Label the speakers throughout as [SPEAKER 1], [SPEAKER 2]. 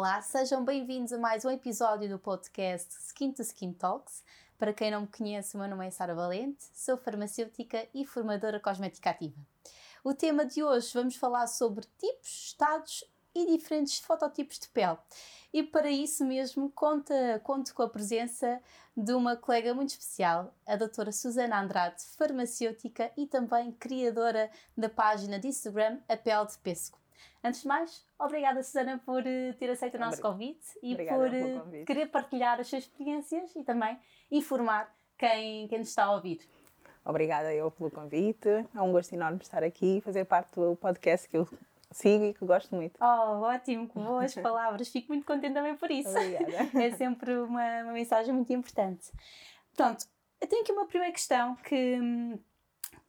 [SPEAKER 1] Olá, sejam bem-vindos a mais um episódio do podcast Skin to Skin Talks. Para quem não me conhece, o meu nome é Sara Valente, sou farmacêutica e formadora cosmética ativa. O tema de hoje vamos falar sobre tipos, estados e diferentes fototipos de pele. E para isso mesmo conta, conto com a presença de uma colega muito especial, a doutora Susana Andrade, farmacêutica e também criadora da página de Instagram A Pele de Pesco. Antes de mais, obrigada Susana por uh, ter aceito o nosso convite e
[SPEAKER 2] Obrigada
[SPEAKER 1] por uh,
[SPEAKER 2] convite.
[SPEAKER 1] querer partilhar as suas experiências e também informar quem, quem nos está a ouvir.
[SPEAKER 2] Obrigada eu pelo convite. É um gosto enorme estar aqui e fazer parte do podcast que eu sigo e que gosto muito.
[SPEAKER 1] Oh, ótimo, que boas palavras. Fico muito contente também por isso.
[SPEAKER 2] Obrigada.
[SPEAKER 1] É sempre uma, uma mensagem muito importante. Pronto, eu tenho aqui uma primeira questão que, hum,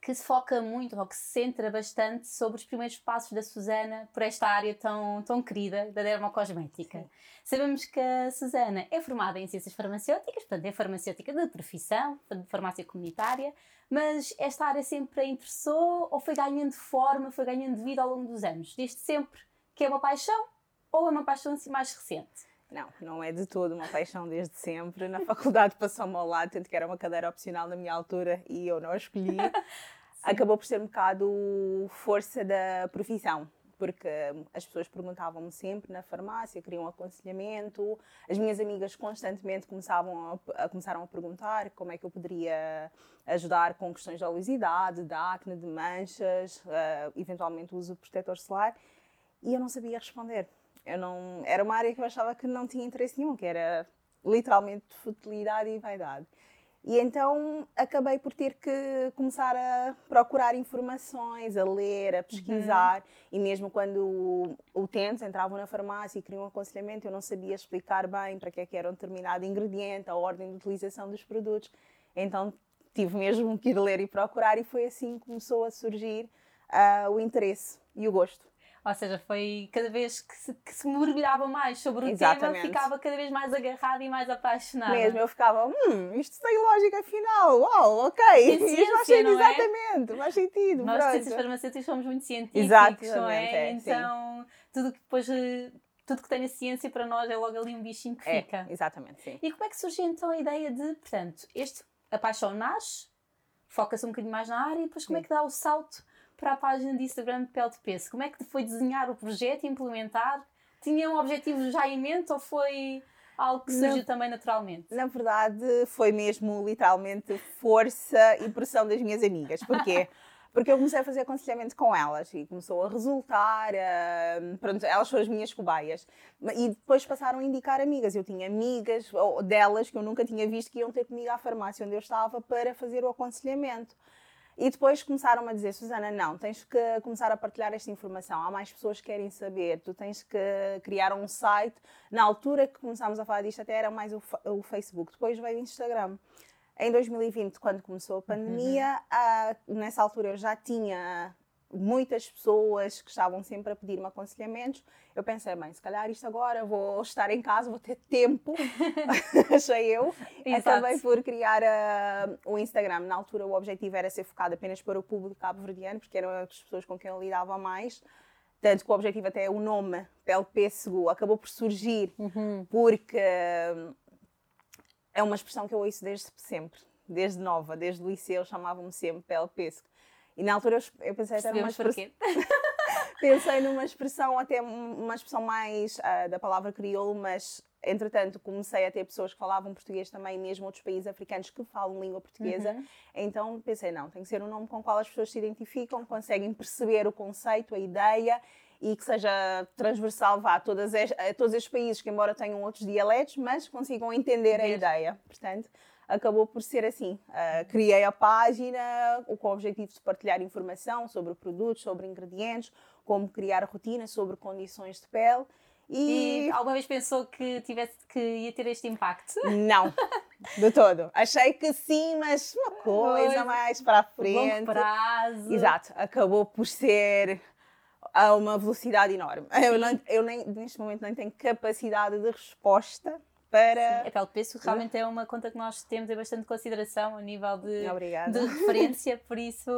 [SPEAKER 1] que se foca muito, ou que se centra bastante sobre os primeiros passos da Susana por esta área tão, tão querida da dermocosmética.
[SPEAKER 2] Sim.
[SPEAKER 1] Sabemos que a Susana é formada em ciências farmacêuticas, portanto é farmacêutica de profissão, de farmácia comunitária, mas esta área sempre a interessou ou foi ganhando forma, foi ganhando vida ao longo dos anos? Desde sempre que é uma paixão ou é uma paixão assim mais recente?
[SPEAKER 2] Não, não é de todo uma paixão desde sempre. Na faculdade passou-me ao lado, tanto que era uma cadeira opcional na minha altura e eu não a escolhi. Acabou por ser um bocado força da profissão. Porque as pessoas perguntavam-me sempre na farmácia, queriam aconselhamento. As minhas amigas constantemente começavam a, a- começaram a perguntar como é que eu poderia ajudar com questões de oleosidade, de acne, de manchas, eh, eventualmente uso de protetor solar. E eu não sabia responder. Eu não, era uma área que eu achava que não tinha interesse nenhum, que era literalmente futilidade e vaidade. E então acabei por ter que começar a procurar informações, a ler, a pesquisar. E mesmo quando utentes entravam na farmácia e queriam um aconselhamento, eu não sabia explicar bem para que é que era um determinado ingrediente, a ordem de utilização dos produtos. Então tive mesmo que ir ler e procurar, e foi assim que começou a surgir ah, o interesse e o gosto.
[SPEAKER 1] Ou seja, foi cada vez que se, que se mergulhava mais sobre o
[SPEAKER 2] Exatamente.
[SPEAKER 1] tema, ficava cada vez mais agarrada e mais apaixonada.
[SPEAKER 2] Mesmo, eu ficava, hum, isto tem lógica afinal, uau, ok,
[SPEAKER 1] Tem
[SPEAKER 2] isto
[SPEAKER 1] ciência,
[SPEAKER 2] faz sentido,
[SPEAKER 1] é?
[SPEAKER 2] exatamente, faz sentido,
[SPEAKER 1] Nós,
[SPEAKER 2] pronto.
[SPEAKER 1] ciências farmacêuticas, somos muito científicos,
[SPEAKER 2] Exatamente,
[SPEAKER 1] não é?
[SPEAKER 2] é, sim.
[SPEAKER 1] então, tudo que depois, eh, tudo que tem a ciência para nós é logo ali um bichinho que
[SPEAKER 2] É,
[SPEAKER 1] fica.
[SPEAKER 2] exatamente, sim.
[SPEAKER 1] E como é que surge então a ideia de, portanto, este, a paixão nasce, foca-se um bocadinho mais na área e depois como é
[SPEAKER 2] Sim.
[SPEAKER 1] que dá o salto para a página de Instagram de Pele de Peso? Como é que foi desenhar o projeto e implementar? Tinha um objetivo já em mente ou foi algo que surgiu também naturalmente?
[SPEAKER 2] Na verdade, foi mesmo literalmente força e pressão das minhas amigas. Porquê? Porque eu comecei a fazer aconselhamento com elas e começou a resultar. ah, pronto, elas foram as minhas cobaias. E depois passaram a indicar amigas. Eu tinha amigas delas que eu nunca tinha visto que iam ter comigo à farmácia onde eu estava para fazer o aconselhamento. E depois começaram a dizer, Susana, não, tens que começar a partilhar esta informação. Há mais pessoas que querem saber. Tu tens que criar um site. Na altura que começámos a falar disto, até era mais o, o Facebook. Depois veio o Instagram. Em 2020, quando começou a pandemia, ah, nessa altura eu já tinha muitas pessoas que estavam sempre a pedir-me aconselhamentos. Eu pensei, bem, se calhar isto agora vou estar em casa, vou ter tempo, achei eu.
[SPEAKER 1] Exato.
[SPEAKER 2] Acabei por criar ah, o Instagram. Na altura o objetivo era ser focado apenas para o público cabo-verdiano, porque eram as pessoas com quem eu lidava mais. Tanto que o objetivo até o nome, Pele Pêssego, acabou por surgir porque hum, é uma expressão que eu ouço desde sempre, desde nova, desde o liceu, chamavam-me sempre Pele Pêssego. E na altura eu, eu pensei até numa expressão, pensei numa expressão, até uma expressão mais ah, da palavra crioulo, mas entretanto comecei a ter pessoas que falavam português também, mesmo outros países africanos que falam língua portuguesa.
[SPEAKER 1] Uhum.
[SPEAKER 2] Então pensei, não, tem que ser um nome com o qual as pessoas se identificam, conseguem perceber o conceito, a ideia e que seja transversal vá, a, todas a todos estes países que, embora tenham outros dialetos, mas consigam entender a ideia. Portanto, acabou por ser assim. Ah, criei a página com o objetivo de partilhar informação sobre produtos, sobre ingredientes, como criar rotina, sobre condições de pele.
[SPEAKER 1] E
[SPEAKER 2] E,
[SPEAKER 1] alguma vez pensou que, tivesse, que ia ter este impacto?
[SPEAKER 2] não, de todo. Achei que sim, mas uma coisa
[SPEAKER 1] Coisa.
[SPEAKER 2] mais para a
[SPEAKER 1] Longo
[SPEAKER 2] frente.
[SPEAKER 1] prazo.
[SPEAKER 2] Exato, acabou por ser a uma velocidade enorme. Eu, não, eu nem, neste momento nem tenho capacidade de resposta para.
[SPEAKER 1] A pele de peso realmente é uma conta que nós temos em bastante consideração a nível de,
[SPEAKER 2] Obrigada.
[SPEAKER 1] de referência, por isso,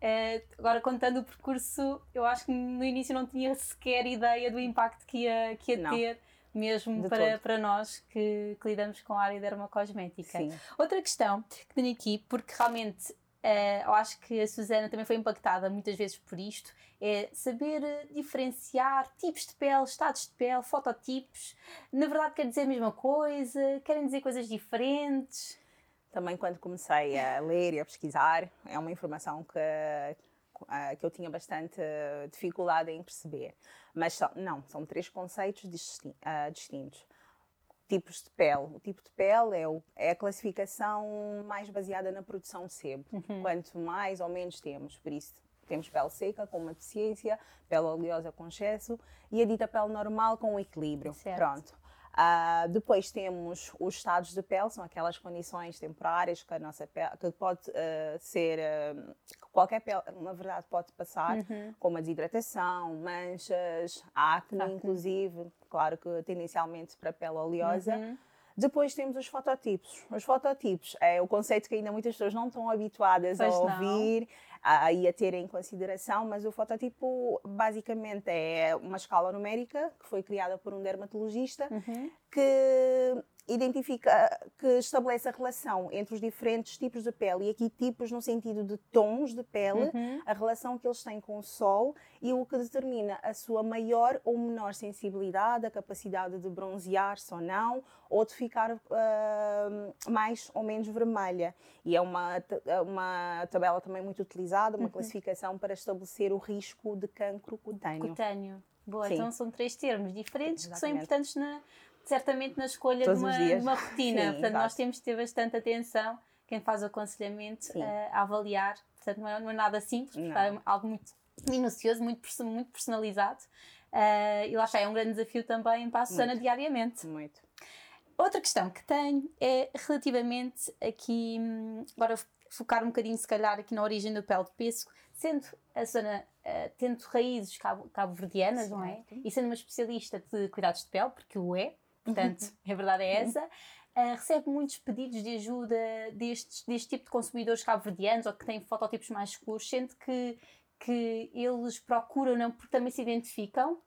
[SPEAKER 1] eh, agora contando o percurso, eu acho que no início não tinha sequer ideia do impacto que ia, que ia
[SPEAKER 2] Não.
[SPEAKER 1] ter, mesmo para, para nós que, que, lidamos com a área dermocosmética. Sim. Outra questão que tenho aqui, porque realmente uh, eu acho que a Susana também foi impactada muitas vezes por isto, é saber diferenciar tipos de pele, estados de pele, fototipos. Na verdade, quer dizer a mesma coisa? Querem dizer coisas diferentes?
[SPEAKER 2] Também, quando comecei a ler e a pesquisar, é uma informação que, que eu tinha bastante dificuldade em perceber. Mas não, são três conceitos distintos. Tipos de pele. O tipo de pele é, o, é a classificação mais baseada na produção de sebo. Uhum. Quanto mais ou menos temos, por isso temos pele seca com uma deficiência, pele oleosa com excesso e a dita pele normal com equilíbrio. Certo. Pronto. Uh, depois temos os estados de pele, são aquelas condições temporárias que a nossa pele, que pode uh, ser, uh, qualquer pele, na verdade, pode passar, uhum. como a desidratação, manchas, acne, acne, inclusive, claro que tendencialmente para pele oleosa. Uhum. Depois temos os fototipos. Os fototipos é o conceito que ainda muitas pessoas não estão habituadas pois a ouvir. Não aí a ter em consideração, mas o fototipo basicamente é uma escala numérica que foi criada por um dermatologista uhum. que identifica, que estabelece a relação entre os diferentes tipos de pele, e aqui tipos no sentido de tons de pele, uhum. a relação que eles têm com o sol e o que determina a sua maior ou menor sensibilidade, a capacidade de bronzear-se ou não, ou de ficar uh, mais ou menos vermelha. E é uma, é uma tabela também muito utilizada, uma uhum. classificação para estabelecer o risco de cancro cutâneo.
[SPEAKER 1] Cutâneo. Boa, Sim. então são três termos diferentes Exatamente. que são importantes na, certamente na escolha de uma, de uma, rotina. Sim, Portanto, nós temos de ter bastante atenção, quem faz o aconselhamento, uh, a avaliar. Portanto, não é, não é nada simples, é algo muito minucioso, muito, muito personalizado. Uh, e lá está, é um grande desafio também para a Susana muito. diariamente.
[SPEAKER 2] Muito.
[SPEAKER 1] Outra questão que tenho é relativamente aqui, hum, agora focar um bocadinho se calhar aqui na origem do pele de pêssego, sendo a Susana uh, tendo raízes cabo-verdianas, cabo não é? E sendo uma especialista de cuidados de pele, porque o é, Portanto, a verdade é essa. Uh, recebe muitos pedidos de ajuda destes, deste tipo de consumidores cabo-verdianos ou que têm fototipos mais escuros, sendo que, que eles procuram, não, porque também se identificam?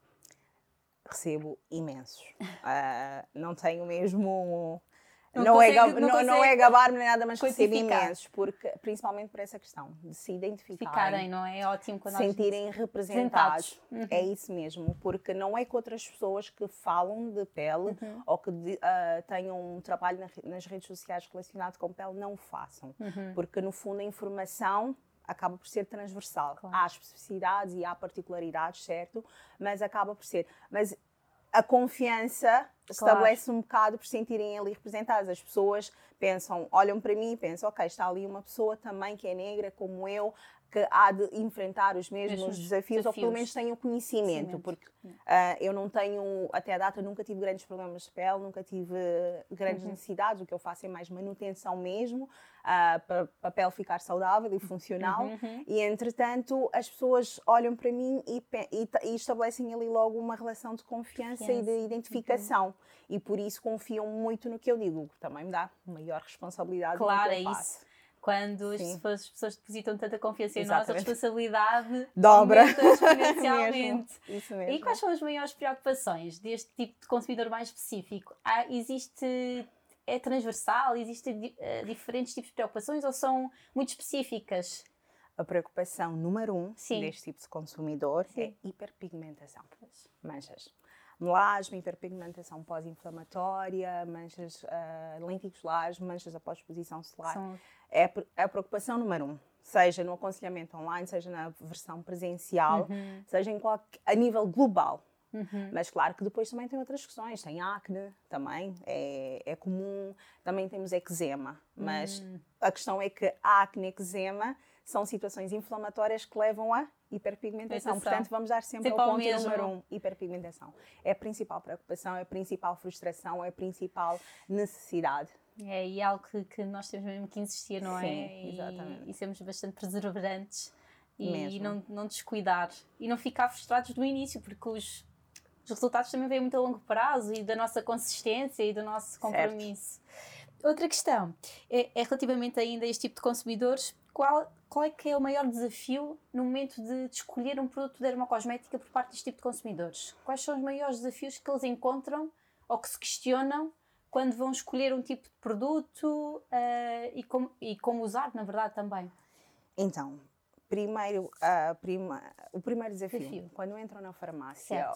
[SPEAKER 2] Recebo imensos. Uh, não tenho mesmo não, não, consegue, é, não, não, não é gabar-me nem nada, mas recebo imensos, porque, principalmente por essa questão de se identificarem.
[SPEAKER 1] Ficarem, não é? é ótimo quando
[SPEAKER 2] Sentirem representados. Uhum. É isso mesmo, porque não é que outras pessoas que falam de pele uhum. ou que uh, tenham um trabalho na, nas redes sociais relacionado com pele não façam. Uhum. Porque, no fundo, a informação acaba por ser transversal. Claro. Há especificidades e há particularidades, certo? Mas acaba por ser. Mas a confiança claro. estabelece um bocado por sentirem ali representadas. As pessoas pensam, olham para mim e pensam, ok, está ali uma pessoa também que é negra como eu, que há de enfrentar os mesmos, mesmos desafios, desafios, ou pelo menos tenham conhecimento, porque uh, eu não tenho, até a data, nunca tive grandes problemas de pele, nunca tive grandes uhum. necessidades, o que eu faço é mais manutenção mesmo, uh, para a pele ficar saudável e funcional, uhum, uhum. e entretanto as pessoas olham para mim e, e, e estabelecem ali logo uma relação de confiança e de identificação, uhum. e por isso confiam muito no que eu digo, que também me dá maior responsabilidade
[SPEAKER 1] claro, é. Isso quando as, as pessoas depositam tanta confiança em nós, a responsabilidade
[SPEAKER 2] dobra
[SPEAKER 1] exponencialmente.
[SPEAKER 2] mesmo. Isso mesmo.
[SPEAKER 1] E quais são as maiores preocupações deste tipo de consumidor mais específico? Há, existe é transversal? Existem uh, diferentes tipos de preocupações ou são muito específicas?
[SPEAKER 2] A preocupação número um Sim. deste tipo de consumidor Sim. é hiperpigmentação. Manchas melasma, hiperpigmentação pós-inflamatória, manchas, uh, lenticulares, solares, manchas após exposição solar. São... É, é a preocupação número um. Seja no aconselhamento online, seja na versão presencial, uhum. seja em qualquer, a nível global. Uhum. Mas claro que depois também tem outras questões. Tem acne também, é, é comum. Também temos eczema. Mas uhum. a questão é que acne e eczema são situações inflamatórias que levam a hiperpigmentação. Portanto, vamos dar sempre, sempre ao ponto mesmo. número um, hiperpigmentação. É a principal preocupação, é a principal frustração, é a principal necessidade.
[SPEAKER 1] É, e é algo que, que nós temos mesmo que insistir, não
[SPEAKER 2] Sim,
[SPEAKER 1] é?
[SPEAKER 2] E, exatamente.
[SPEAKER 1] E sermos bastante perseverantes e, e não, não descuidar. E não ficar frustrados do início, porque os, os resultados também vêm muito a longo prazo e da nossa consistência e do nosso compromisso. Certo. Outra questão é, é relativamente ainda a este tipo de consumidores qual, qual é que é o maior desafio no momento de, de escolher um produto de dermocosmética por parte deste tipo de consumidores? Quais são os maiores desafios que eles encontram ou que se questionam quando vão escolher um tipo de produto uh, e, como, e como usar, na verdade, também?
[SPEAKER 2] Então, primeiro, uh, prima, o primeiro desafio, desafio, quando entram na farmácia,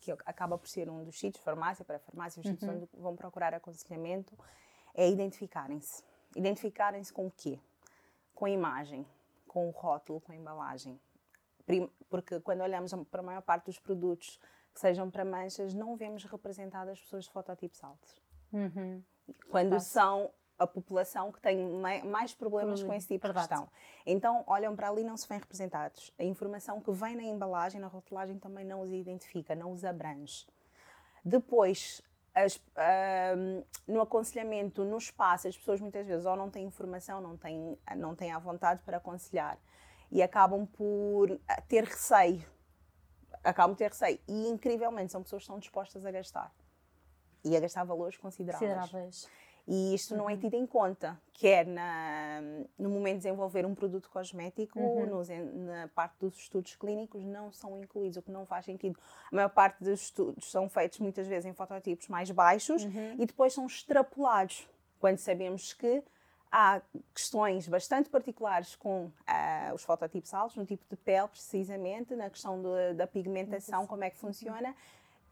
[SPEAKER 2] que acaba por ser um dos sítios, farmácia para farmácia, os sítios uhum. onde vão procurar aconselhamento, é identificarem-se. Identificarem-se com o quê? Com a imagem, com o rótulo, com a embalagem. Porque quando olhamos para a maior parte dos produtos que sejam para manchas, não vemos representadas pessoas de fototipos altos. Uhum. Quando são a população que tem mais problemas com esse tipo de questão. Então, olham para ali não se vêem representados. A informação que vem na embalagem, na rotulagem, também não os identifica, não os abrange. Depois, as, no aconselhamento, no espaço, as pessoas muitas vezes ou não têm informação, não têm, não têm a vontade para aconselhar e acabam por ter receio. Acabam por ter receio. E, incrivelmente, são pessoas que estão dispostas a gastar. E a gastar valores consideráveis. consideráveis. E isto não é uhum. tido em conta, quer na, no momento de desenvolver um produto cosmético, uhum. nos, na parte dos estudos clínicos, não são incluídos, o que não faz sentido. A maior parte dos estudos são feitos muitas vezes em fototipos mais baixos uhum. e depois são extrapolados, quando sabemos que há questões bastante particulares com uh, os fototipos altos, no tipo de pele, precisamente, na questão de, da pigmentação, como é que funciona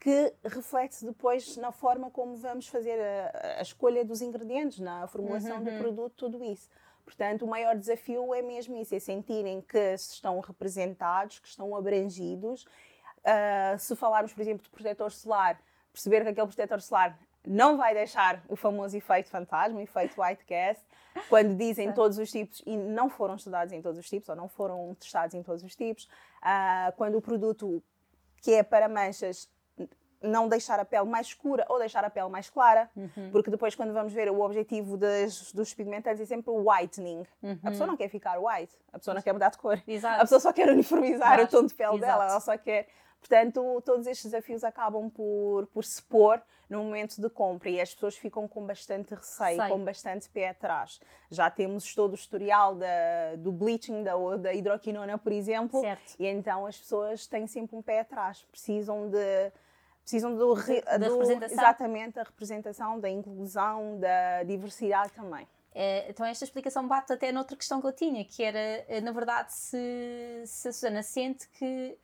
[SPEAKER 2] que reflete-se depois na forma como vamos fazer a, a, escolha dos ingredientes, na formulação uhum. do produto, tudo isso. Portanto, o maior desafio é mesmo isso, é sentirem que estão representados, que estão abrangidos. Uh, se falarmos, por exemplo, de protetor solar, perceber que aquele protetor solar não vai deixar o famoso efeito fantasma, o efeito white cast, quando dizem todos os tipos e não foram estudados em todos os tipos ou não foram testados em todos os tipos, uh, quando o produto que é para manchas não deixar a pele mais escura ou deixar a pele mais clara, uhum. porque depois quando vamos ver o objetivo das, dos pigmentantes é sempre o whitening. Uhum. A pessoa não quer ficar white, a pessoa não quer mudar de cor. Exato. A pessoa só quer uniformizar Exato. o tom de pele Exato. dela, ela só quer... Portanto, todos estes desafios acabam por, por se pôr no momento de compra e as pessoas ficam com bastante receio, Sei. com bastante pé atrás. Já temos todo o historial da, do bleaching, da, da hidroquinona, por exemplo, certo. e então as pessoas têm sempre um pé atrás, precisam de precisam do, da do, representação. exatamente da representação, da inclusão, da diversidade também.
[SPEAKER 1] É, então esta explicação bate até noutra questão que eu tinha, que era, eh, na verdade, se, se a Susana sente que,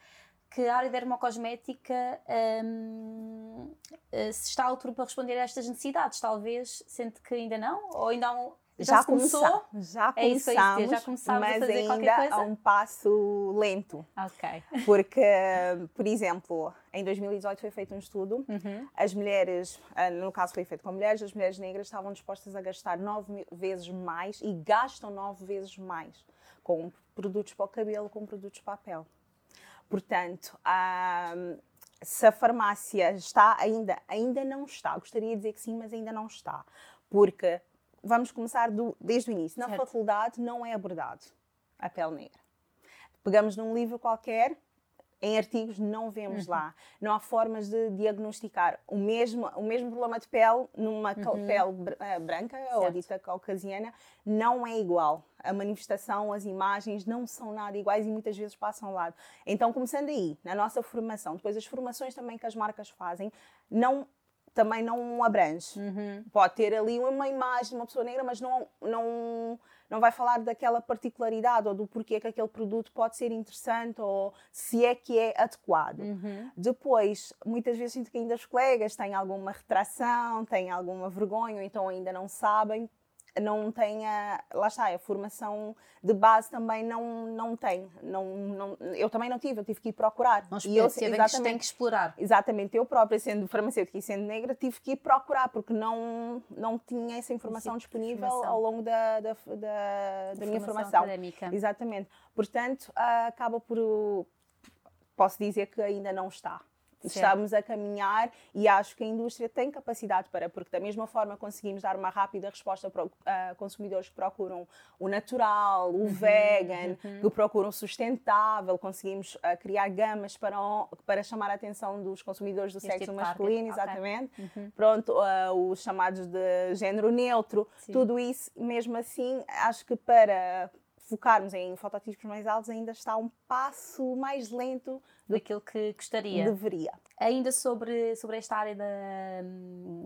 [SPEAKER 1] que a área dermocosmética hum, eh, se está à altura para responder a estas necessidades, talvez sente que ainda não, ou ainda há um,
[SPEAKER 2] já, já começou? Já é começamos, isso, já começamos mas a ainda a um passo lento.
[SPEAKER 1] Ok.
[SPEAKER 2] Porque, por exemplo, em 2018 foi feito um estudo, uhum. as mulheres, ah, no caso foi feito com mulheres, as mulheres negras estavam dispostas a gastar nove vezes mais e gastam nove vezes mais com produtos para o cabelo, com produtos para a pele. Portanto, se a farmácia está ainda, ainda não está, gostaria de dizer que sim, mas ainda não está, porque vamos começar do, desde o início. Na certo. faculdade não é abordado a pele negra. Pegamos num livro qualquer, em artigos não vemos uhum. lá. Não há formas de diagnosticar o mesmo, o mesmo problema de pele numa uhum. pele eh, branca certo. ou dita caucasiana não é igual. A manifestação, as imagens não são nada iguais e muitas vezes passam ao lado. Então, começando aí, na nossa formação, depois as formações também que as marcas fazem, não também não abrange. Uhum. Pode ter ali uma imagem de uma pessoa negra, mas não, não, não vai falar daquela particularidade ou do porquê que aquele produto pode ser interessante ou se é que é adequado. Uhum. Depois, muitas vezes sinto que ainda os colegas têm alguma retração, têm alguma vergonha, ou então ainda não sabem não tenha, lá está, a formação de base também não, não tem. Não, não, eu também não tive, eu tive que ir procurar.
[SPEAKER 1] Nós e eu exatamente, tem que explorar.
[SPEAKER 2] Exatamente, eu própria, sendo farmacêutica e sendo negra, tive que ir procurar, porque não, não tinha essa informação Sim, disponível informação. ao longo da, da, da, da minha formação.
[SPEAKER 1] Académica.
[SPEAKER 2] Exatamente. Portanto, acaba por. Posso dizer que ainda não está. Estamos a caminhar e acho que a indústria tem capacidade para, porque da mesma forma conseguimos dar uma rápida resposta para uh, consumidores que procuram o natural, o uhum, vegan, uhum. que procuram sustentável, conseguimos uh, criar gamas para, para chamar a atenção dos consumidores do este sexo tipo masculino, target. exatamente. Okay. Uhum. Pronto, uh, os chamados de género neutro, Sim. tudo isso, mesmo assim, acho que para focarmos em fototipos mais altos, ainda está um passo mais lento
[SPEAKER 1] daquilo que gostaria.
[SPEAKER 2] Deveria.
[SPEAKER 1] Ainda sobre, sobre esta área da,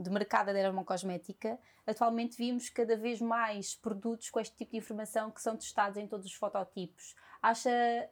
[SPEAKER 1] de mercado da dermocosmética, atualmente vimos cada vez mais produtos com este tipo de informação que são testados em todos os fototipos. Acha,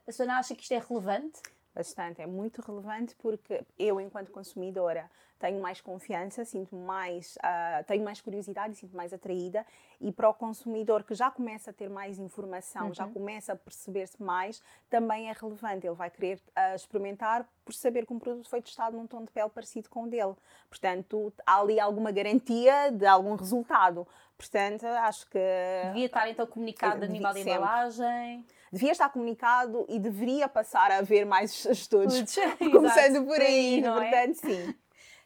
[SPEAKER 1] a Susana acha que isto é relevante?
[SPEAKER 2] Bastante, é muito relevante porque eu, enquanto consumidora, tenho mais confiança, sinto mais, uh, tenho mais curiosidade, sinto mais atraída e para o consumidor que já começa a ter mais informação, uhum. já começa a perceber-se mais, também é relevante. Ele vai querer uh, experimentar por saber que um produto foi testado num tom de pele parecido com o dele. Portanto, há ali alguma garantia de algum resultado. Portanto, acho que.
[SPEAKER 1] Devia estar então comunicado a nível de embalagem.
[SPEAKER 2] Devia estar comunicado e deveria passar a haver mais estudos. Começando por aí, é? portanto, é? sim.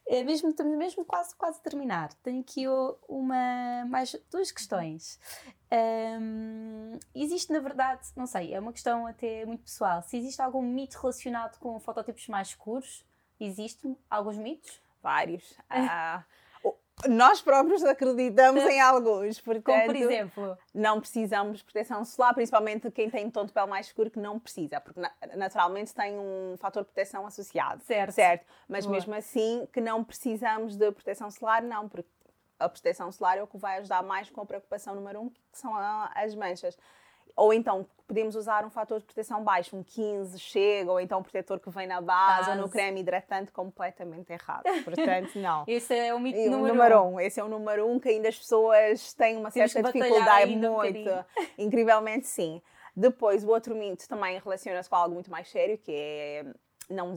[SPEAKER 1] É mesmo, estamos mesmo quase, quase a terminar. Tenho aqui uma, mais duas questões. Um, existe, na verdade, não sei, é uma questão até muito pessoal. Se existe algum mito relacionado com fototipos mais escuros? Existem alguns mitos?
[SPEAKER 2] Vários. Ah, nós próprios acreditamos em alguns. Portanto,
[SPEAKER 1] Como por exemplo?
[SPEAKER 2] Não precisamos de proteção solar, principalmente quem tem tom de pele mais escuro que não precisa, porque naturalmente tem um fator de proteção associado.
[SPEAKER 1] Certo.
[SPEAKER 2] certo. Mas Boa. mesmo assim, que não precisamos de proteção solar, não, porque a proteção solar é o que vai ajudar mais com a preocupação número um, que são as manchas. Ou então podemos usar um fator de proteção baixo, um 15 chega, ou então um protetor que vem na base, base. ou no creme hidratante, completamente errado. Portanto, não.
[SPEAKER 1] Esse é o mito
[SPEAKER 2] e,
[SPEAKER 1] número,
[SPEAKER 2] número um. um. Esse é o número um que ainda as pessoas têm uma Temos certa dificuldade, muito. Um incrivelmente, sim. Depois, o outro mito também relaciona-se com algo muito mais sério, que é não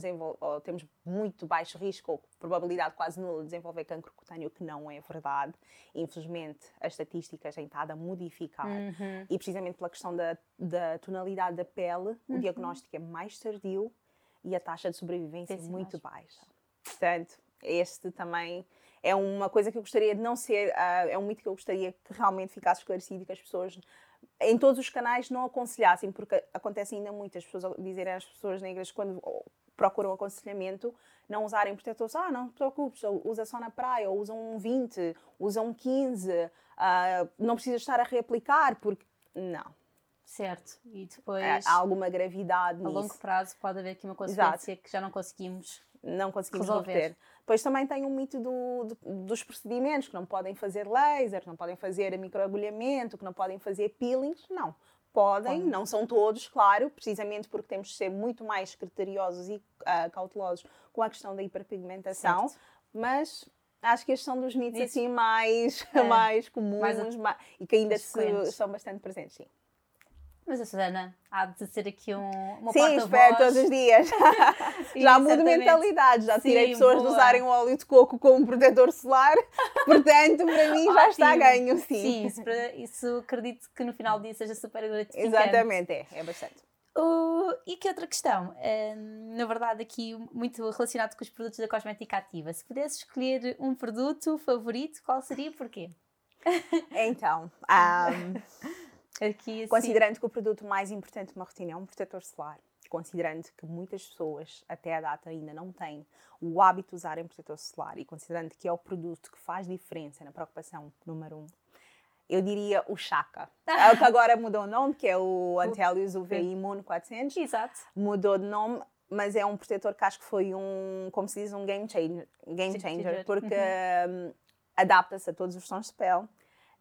[SPEAKER 2] temos muito baixo risco ou probabilidade quase nula de desenvolver cancro cutâneo, que não é verdade. Infelizmente, as estatísticas têm estado a modificar uhum. e precisamente pela questão da, da tonalidade da pele, uhum. o diagnóstico é mais tardio e a taxa de sobrevivência é muito baixa. Portanto, este também é uma coisa que eu gostaria de não ser, uh, é um mito que eu gostaria que realmente ficasse esclarecido e que as pessoas em todos os canais não aconselhassem, porque acontece ainda muitas pessoas dizerem às pessoas negras quando procuram aconselhamento não usarem protetores. Ah, não te preocupes, usa só na praia, ou usam um 20, usam um 15, uh, não precisa estar a reaplicar, porque. Não.
[SPEAKER 1] Certo, e depois.
[SPEAKER 2] É, há alguma gravidade
[SPEAKER 1] A
[SPEAKER 2] nisso.
[SPEAKER 1] longo prazo pode haver aqui uma consequência Exato. que já não conseguimos
[SPEAKER 2] não conseguimos
[SPEAKER 1] resolver.
[SPEAKER 2] Obter. Depois também tem um mito do, do, dos procedimentos, que não podem fazer laser, que não podem fazer microagulhamento, que não podem fazer peelings. Não. Podem, não são todos, claro, precisamente porque temos de ser muito mais criteriosos e uh, cautelosos com a questão da hiperpigmentação, certo. mas acho que estes são dos mitos assim mais, é. mais comuns mais, mais, e que ainda se, são bastante presentes, sim.
[SPEAKER 1] Mas a Susana há de ser aqui um, uma
[SPEAKER 2] Sim, espero todos os dias. já mudo mentalidade, já tirei Sim, pessoas boa. de usarem o óleo de coco como protetor solar, portanto, para mim já está ganho, sim.
[SPEAKER 1] Sim, isso, para, isso acredito que no final do dia seja super gratificante.
[SPEAKER 2] Exatamente, é, é bastante.
[SPEAKER 1] Uh, e que outra questão? Uh, na verdade, aqui muito relacionado com os produtos da cosmética ativa. Se pudesse escolher um produto favorito, qual seria e porquê?
[SPEAKER 2] Então, um, Aqui, assim... Considerando que o produto mais importante de uma rotina é um protetor solar, considerando que muitas pessoas até a data ainda não têm o hábito de usarem protetor solar e considerando que é o produto que faz diferença na preocupação número um, eu diria o Chaka. É o que agora mudou o nome, que é o Antelius UV Immune 400.
[SPEAKER 1] Exato.
[SPEAKER 2] Mudou de nome, mas é um protetor que acho que foi um, como se diz, um game changer, game changer porque uhum. um, adapta-se a todos os tons de pele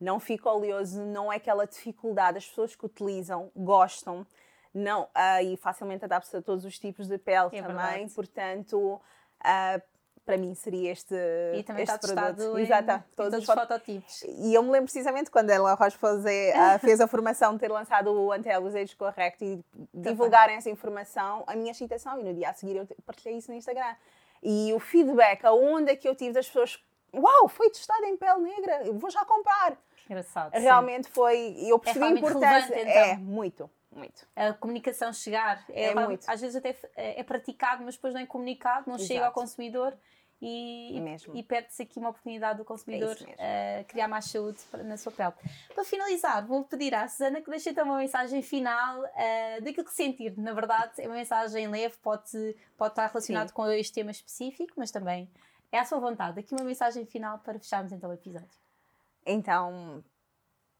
[SPEAKER 2] não fica oleoso, não é aquela dificuldade. As pessoas que utilizam gostam, não, uh, e facilmente adapta-se a todos os tipos de pele é também. Verdade. Portanto, uh, para mim seria este
[SPEAKER 1] E também
[SPEAKER 2] este
[SPEAKER 1] está testado Exato, em, todos, todos os fototipos.
[SPEAKER 2] E eu me lembro precisamente quando ela Rocha uh, fez a formação de ter lançado o Antelos Age Correct e divulgarem essa informação, a minha excitação, e no dia a seguir eu partilhei isso no Instagram. E o feedback, a onda que eu tive das pessoas uau, foi testado em pele negra, vou já comprar.
[SPEAKER 1] Engraçado.
[SPEAKER 2] Realmente sim. foi, eu percebi é a importância. Então. É, muito, muito.
[SPEAKER 1] A comunicação chegar, é, é muito. às vezes até é, é praticado, mas depois não é comunicado, não Exato. chega ao consumidor e, e perde-se aqui uma oportunidade do consumidor é criar mais saúde na sua pele. Para finalizar, vou pedir à Susana que deixe então uma mensagem final uh, daquilo que sentir. Na verdade, é uma mensagem leve, pode, pode estar relacionado Sim. com este tema específico, mas também é à sua vontade. Aqui uma mensagem final para fecharmos então o episódio.
[SPEAKER 2] Então,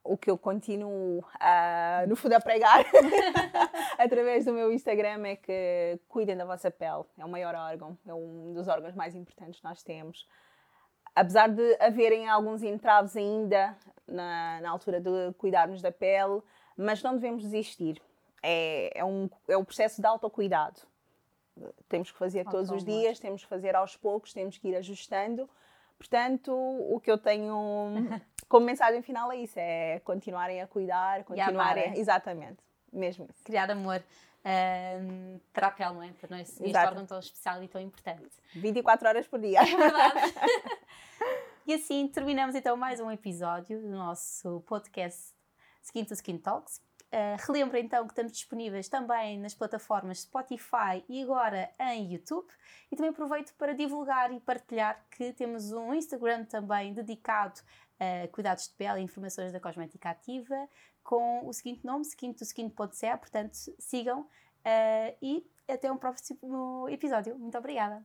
[SPEAKER 2] o que eu continuo, uh, no fundo, a pregar através do meu Instagram é que cuidem da vossa pele. É o maior órgão, é um dos órgãos mais importantes que nós temos. Apesar de haverem alguns entraves ainda na, na altura de cuidarmos da pele, mas não devemos desistir. É, é, um, é um processo de autocuidado. Temos que fazer todos os dias, temos que fazer aos poucos, temos que ir ajustando. Portanto, o que eu tenho como mensagem final é isso: é continuarem a cuidar, continuarem. A exatamente, mesmo isso.
[SPEAKER 1] Criar amor. Uh, para a pele, não é? Para nós, este órgão tão especial e tão importante.
[SPEAKER 2] 24 horas por dia. É verdade.
[SPEAKER 1] e assim terminamos então mais um episódio do nosso podcast Skin to Skin Talks. Uh, relembro então que estamos disponíveis também nas plataformas Spotify e agora em YouTube. E também aproveito para divulgar e partilhar que temos um Instagram também dedicado a cuidados de pele e informações da cosmética ativa com o seguinte nome, skin to skin.ca. Portanto, sigam uh, e até um próximo episódio. Muito obrigada!